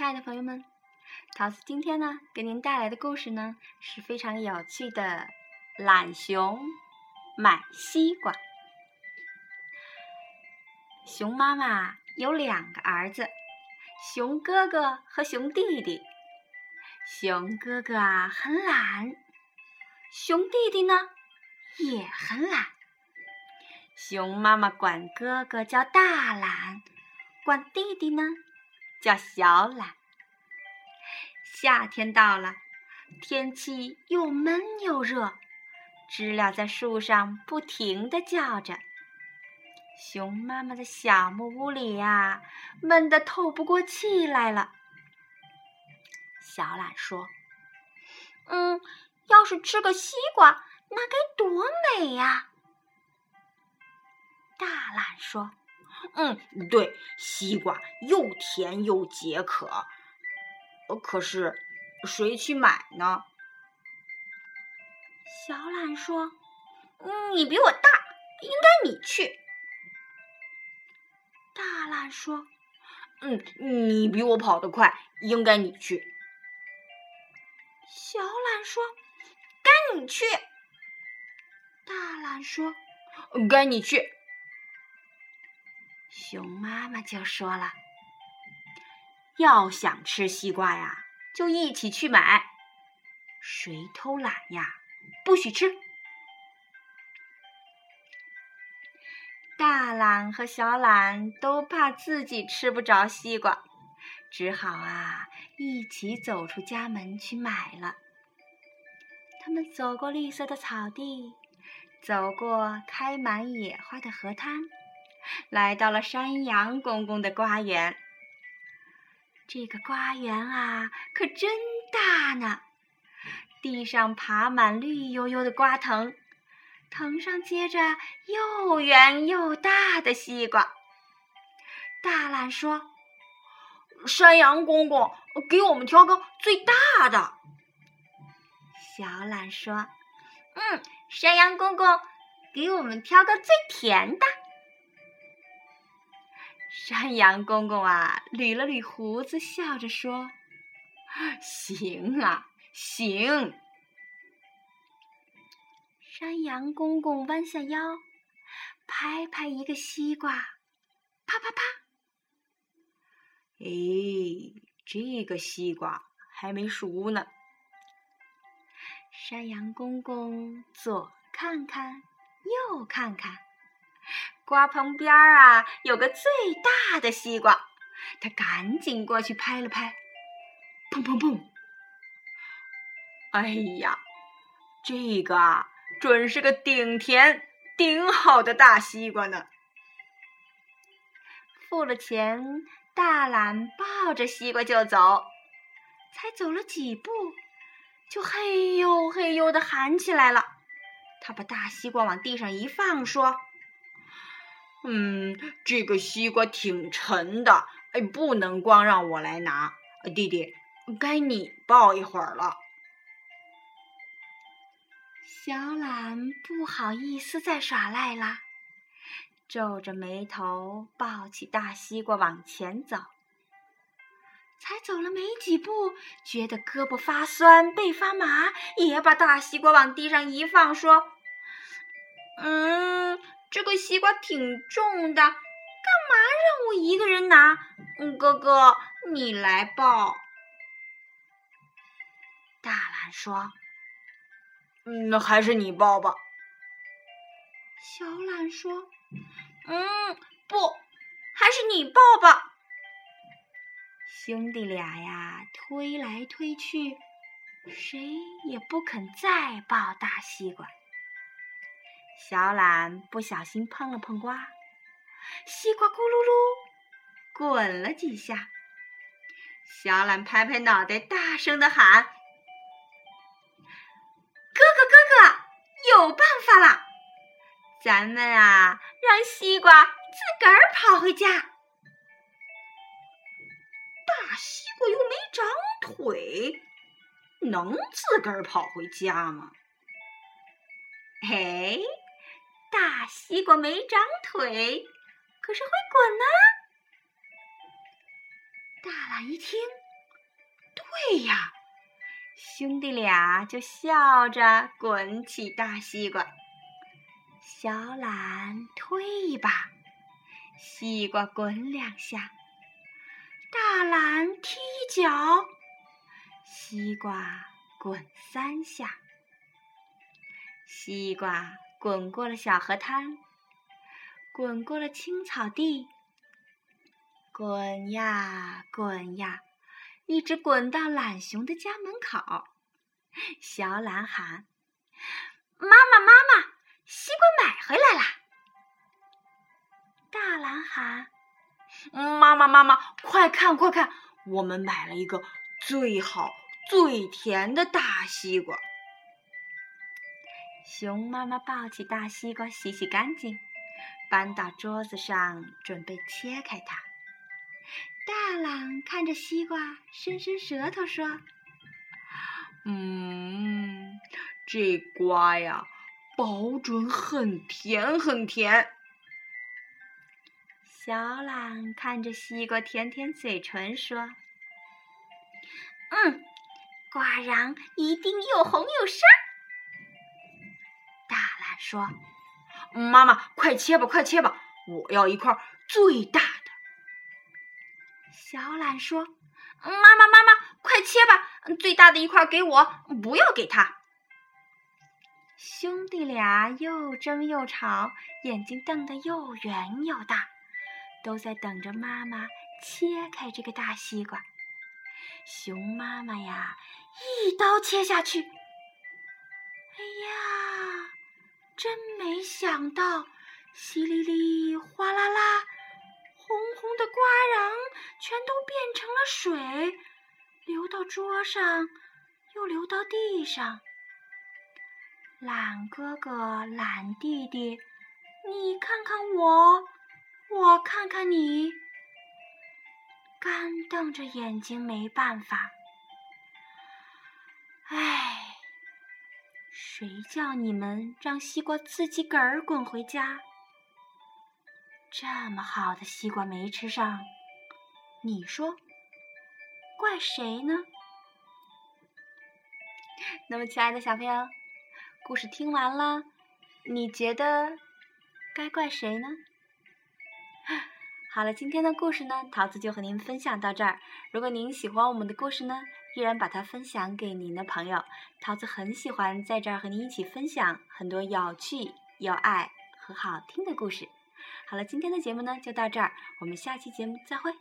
亲爱的朋友们，桃子今天呢给您带来的故事呢是非常有趣的《懒熊买西瓜》。熊妈妈有两个儿子，熊哥哥和熊弟弟。熊哥哥啊很懒，熊弟弟呢也很懒。熊妈妈管哥哥叫大懒，管弟弟呢。叫小懒。夏天到了，天气又闷又热，知了在树上不停地叫着。熊妈妈的小木屋里呀，闷得透不过气来了。小懒说：“嗯，要是吃个西瓜，那该多美呀！”大懒说。嗯，对，西瓜又甜又解渴。可是，谁去买呢？小懒说：“你比我大，应该你去。”大懒说：“嗯，你比我跑得快，应该你去。”小懒说：“该你去。”大懒说：“该你去。”熊妈妈就说了：“要想吃西瓜呀，就一起去买。谁偷懒呀，不许吃。”大懒和小懒都怕自己吃不着西瓜，只好啊一起走出家门去买了。他们走过绿色的草地，走过开满野花的河滩。来到了山羊公公的瓜园。这个瓜园啊，可真大呢！地上爬满绿油油的瓜藤，藤上结着又圆又大的西瓜。大懒说：“山羊公公，给我们挑个最大的。”小懒说：“嗯，山羊公公，给我们挑个最甜的。”山羊公公啊，捋了捋胡子，笑着说：“行啊，行。”山羊公公弯下腰，拍拍一个西瓜，啪啪啪。哎，这个西瓜还没熟呢。山羊公公左看看，右看看。瓜棚边儿啊，有个最大的西瓜，他赶紧过去拍了拍，砰砰砰！哎呀，这个啊，准是个顶甜顶好的大西瓜呢。付了钱，大懒抱着西瓜就走，才走了几步，就嘿呦嘿呦的喊起来了。他把大西瓜往地上一放，说。嗯，这个西瓜挺沉的，哎，不能光让我来拿。弟弟，该你抱一会儿了。小懒不好意思再耍赖啦，皱着眉头抱起大西瓜往前走。才走了没几步，觉得胳膊发酸、背发麻，也把大西瓜往地上一放，说：“嗯。”这个西瓜挺重的，干嘛让我一个人拿？哥哥，你来抱。大懒说：“嗯，那还是你抱吧。”小懒说：“嗯，不，还是你抱吧。”兄弟俩呀，推来推去，谁也不肯再抱大西瓜。小懒不小心碰了碰瓜，西瓜咕噜噜滚了几下。小懒拍拍脑袋，大声的喊：“哥哥，哥哥，有办法了！咱们啊，让西瓜自个儿跑回家。大西瓜又没长腿，能自个儿跑回家吗？”嘿。大西瓜没长腿，可是会滚呢。大懒一听，对呀，兄弟俩就笑着滚起大西瓜。小懒推一把，西瓜滚两下；大懒踢一脚，西瓜滚三下。西瓜滚过了小河滩，滚过了青草地，滚呀滚呀，一直滚到懒熊的家门口。小懒喊：“妈妈，妈妈，西瓜买回来啦！”大懒喊：“妈妈，妈妈，快看快看，我们买了一个最好最甜的大西瓜。”熊妈妈抱起大西瓜，洗洗干净，搬到桌子上，准备切开它。大狼看着西瓜，伸伸舌头说：“嗯，这瓜呀，保准很甜很甜。”小懒看着西瓜，舔舔嘴唇说：“嗯，瓜瓤一定又红又沙。”说：“妈妈，快切吧，快切吧！我要一块最大的。”小懒说：“妈妈，妈妈，快切吧！最大的一块给我，不要给他。”兄弟俩又争又吵，眼睛瞪得又圆又大，都在等着妈妈切开这个大西瓜。熊妈妈呀，一刀切下去，哎呀！真没想到，淅沥沥，哗啦啦，红红的瓜瓤全都变成了水，流到桌上，又流到地上。懒哥哥、懒弟弟，你看看我，我看看你，干瞪着眼睛没办法。唉。谁叫你们让西瓜自己个儿滚回家？这么好的西瓜没吃上，你说怪谁呢？那么，亲爱的小朋友，故事听完了，你觉得该怪谁呢？好了，今天的故事呢，桃子就和您分享到这儿。如果您喜欢我们的故事呢？依然把它分享给您的朋友，桃子很喜欢在这儿和您一起分享很多有趣、有爱和好听的故事。好了，今天的节目呢就到这儿，我们下期节目再会。